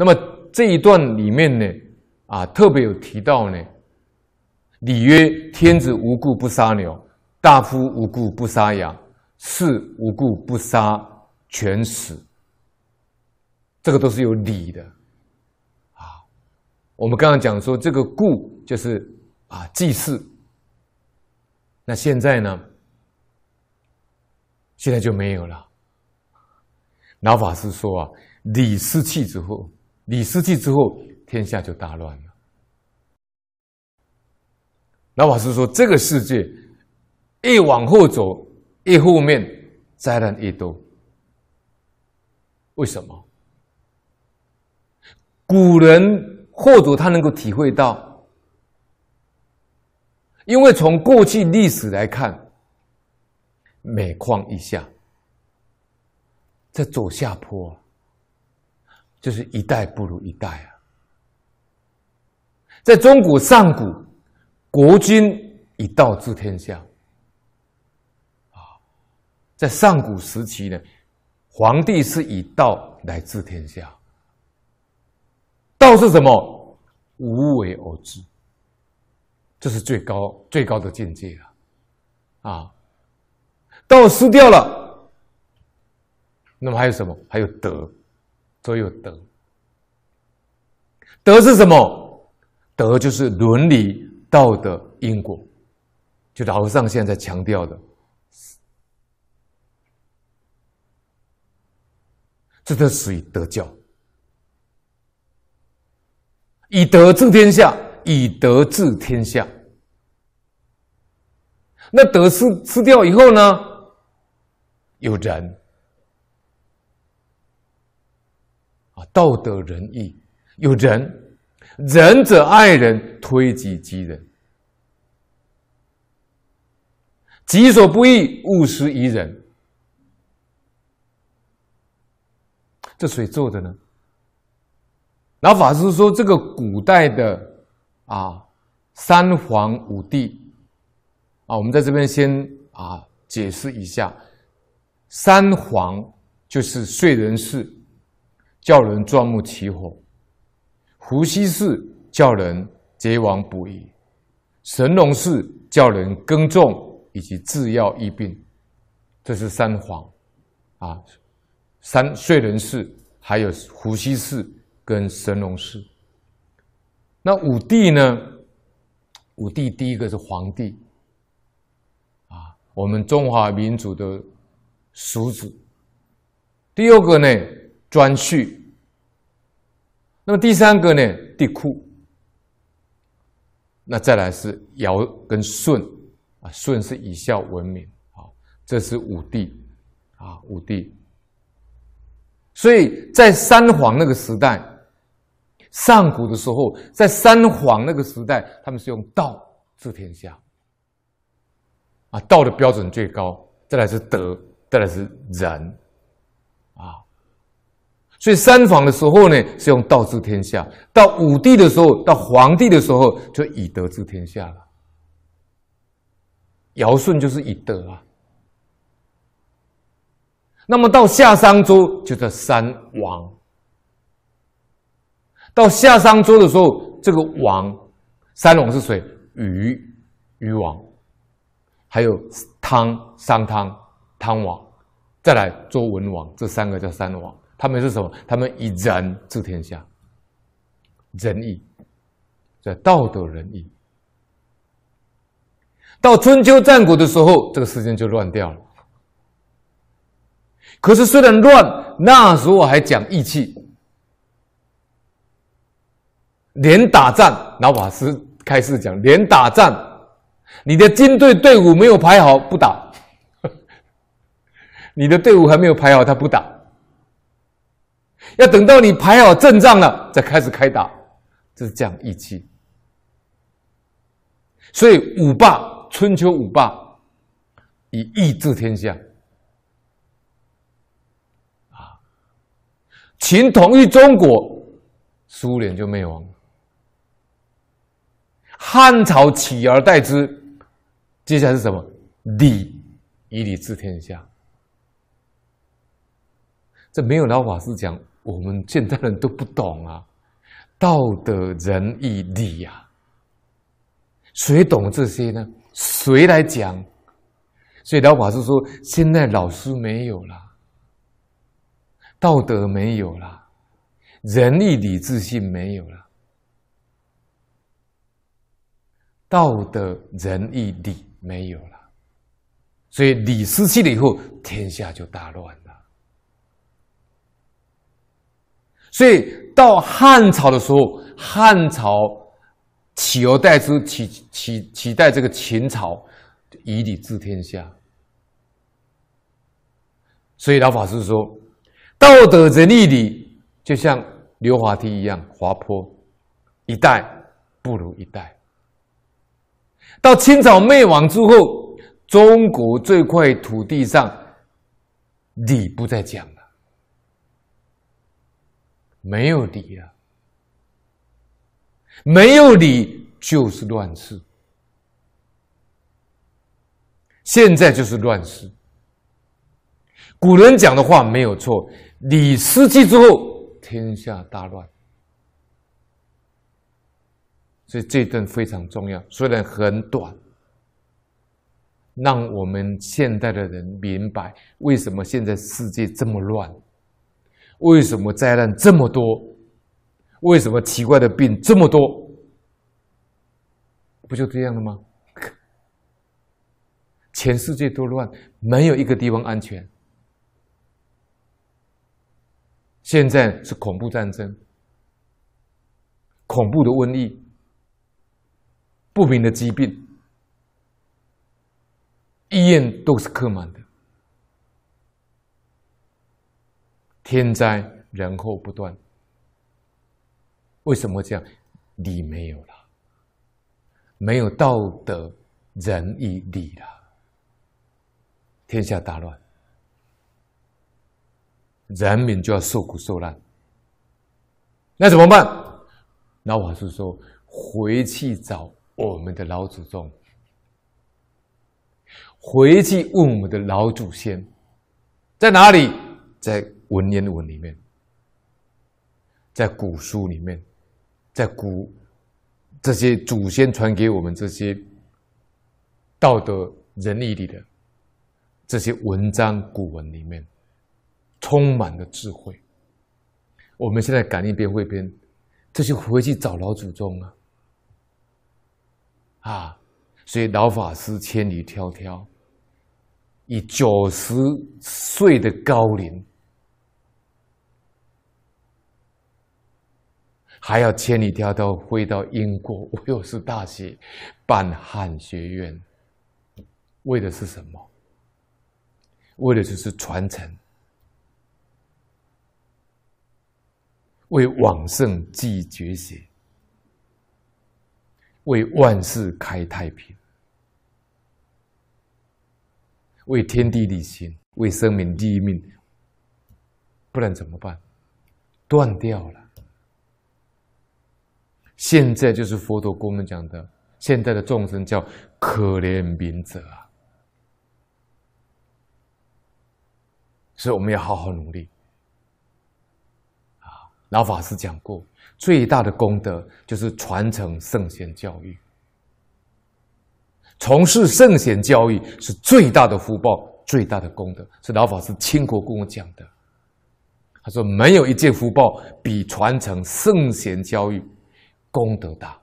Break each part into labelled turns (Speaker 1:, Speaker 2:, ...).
Speaker 1: 那么这一段里面呢，啊，特别有提到呢，礼曰：天子无故不杀牛，大夫无故不杀羊，士无故不杀犬豕。这个都是有礼的，啊，我们刚刚讲说这个故就是啊祭祀，那现在呢？现在就没有了。老法师说啊，礼失去之后，礼失去之后，天下就大乱了。老法师说，这个世界越往后走，越后面灾难越多。为什么？古人或者他能够体会到，因为从过去历史来看，每况愈下。在走下坡，就是一代不如一代啊！在中国上古，国君以道治天下啊，在上古时期呢，皇帝是以道来治天下。道是什么？无为而治，这是最高最高的境界啊！啊，道失掉了。那么还有什么？还有德，都有德。德是什么？德就是伦理道德因果，就老和尚现在在强调的，这都属于德教。以德治天下，以德治天下。那德失失掉以后呢？有人。道德仁义，有仁，仁者爱人，推己及人。己所不欲，勿施于人。这谁做的呢？老法师说，这个古代的啊，三皇五帝啊，我们在这边先啊解释一下，三皇就是燧人氏。叫人钻木取火，伏羲氏叫人结网捕鱼，神农氏叫人耕种以及制药医病，这是三皇，啊，三燧人氏还有伏羲氏跟神农氏。那五帝呢？五帝第一个是黄帝，啊，我们中华民族的始祖。第二个呢？顓頊，那么第三个呢？帝库，那再来是尧跟舜，啊，舜是以孝闻名，啊，这是五帝，啊，五帝。所以在三皇那个时代，上古的时候，在三皇那个时代，他们是用道治天下，啊，道的标准最高，再来是德，再来是仁。所以三皇的时候呢，是用道治天下；到五帝的时候，到黄帝的时候，就以德治天下了。尧舜就是以德啊。那么到夏商周就叫三王。到夏商周的时候，这个王，三王是谁？禹，禹王，还有汤，商汤，汤王，再来周文王，这三个叫三王。他们是什么？他们以仁治天下，仁义，在道德仁义。到春秋战国的时候，这个世界就乱掉了。可是虽然乱，那时候还讲义气，连打仗，老法师开始讲，连打仗，你的军队队伍没有排好，不打。你的队伍还没有排好，他不打。要等到你排好阵仗了，再开始开打，这是讲义气。所以五霸，春秋五霸以义治天下。啊，秦统一中国，苏联就灭亡了。汉朝取而代之，接下来是什么？礼，以礼治天下。这没有老法师讲。我们现代人都不懂啊，道德仁义礼呀，谁懂这些呢？谁来讲？所以老法师说，现在老师没有了，道德没有了，仁义礼智信没有了，道德仁义礼没有了，所以礼失去了以后，天下就大乱了。所以到汉朝的时候，汉朝取而代之，取取取代这个秦朝，以礼治天下。所以老法师说，道德仁义礼就像溜滑梯一样滑坡，一代不如一代。到清朝灭亡之后，中国这块土地上礼不再讲了。没有理啊，没有理就是乱世。现在就是乱世。古人讲的话没有错，礼失去之后，天下大乱。所以这段非常重要，虽然很短，让我们现代的人明白为什么现在世界这么乱。为什么灾难这么多？为什么奇怪的病这么多？不就这样了吗？全世界都乱，没有一个地方安全。现在是恐怖战争、恐怖的瘟疫、不明的疾病，医院都是客满的。天灾人祸不断，为什么这样？礼没有了，没有道德仁义礼了，天下大乱，人民就要受苦受难。那怎么办？老法师说：回去找我们的老祖宗，回去问我们的老祖先，在哪里？在。文言文里面，在古书里面，在古这些祖先传给我们这些道德仁义里的这些文章古文里面，充满了智慧。我们现在感应篇汇编，这就回去找老祖宗啊！啊，所以老法师千里迢迢，以九十岁的高龄。还要千里迢迢飞到英国威尔士大学办汉学院，为的是什么？为的就是传承，为往圣继绝学，为万世开太平，为天地立心，为生民立命，不然怎么办？断掉了。现在就是佛陀跟我们讲的，现在的众生叫可怜悯者啊，所以我们要好好努力。啊，老法师讲过，最大的功德就是传承圣贤教育，从事圣贤教育是最大的福报，最大的功德，是老法师亲口跟我讲的。他说，没有一件福报比传承圣贤教育。功德大。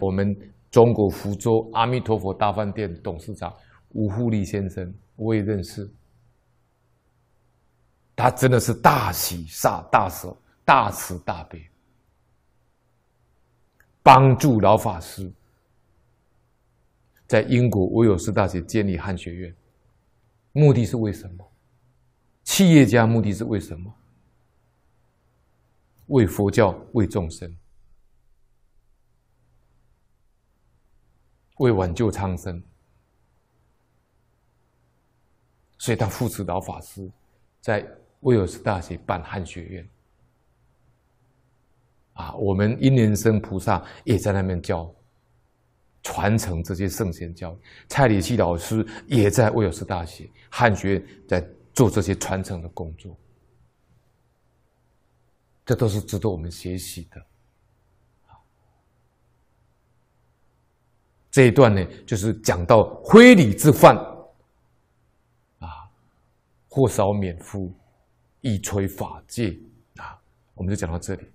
Speaker 1: 我们中国福州阿弥陀佛大饭店董事长吴富立先生，我也认识。他真的是大喜大大舍、大慈大悲，帮助老法师在英国威尔士大学建立汉学院。目的是为什么？企业家目的是为什么？为佛教，为众生，为挽救苍生，所以他扶持老法师在威尔斯大学办汉学院。啊，我们因缘生菩萨也在那边教，传承这些圣贤教育。蔡礼器老师也在威尔斯大学汉学院在做这些传承的工作，这都是值得我们学习的。这一段呢，就是讲到非礼之犯，啊，或少免夫，亦摧法界啊，我们就讲到这里。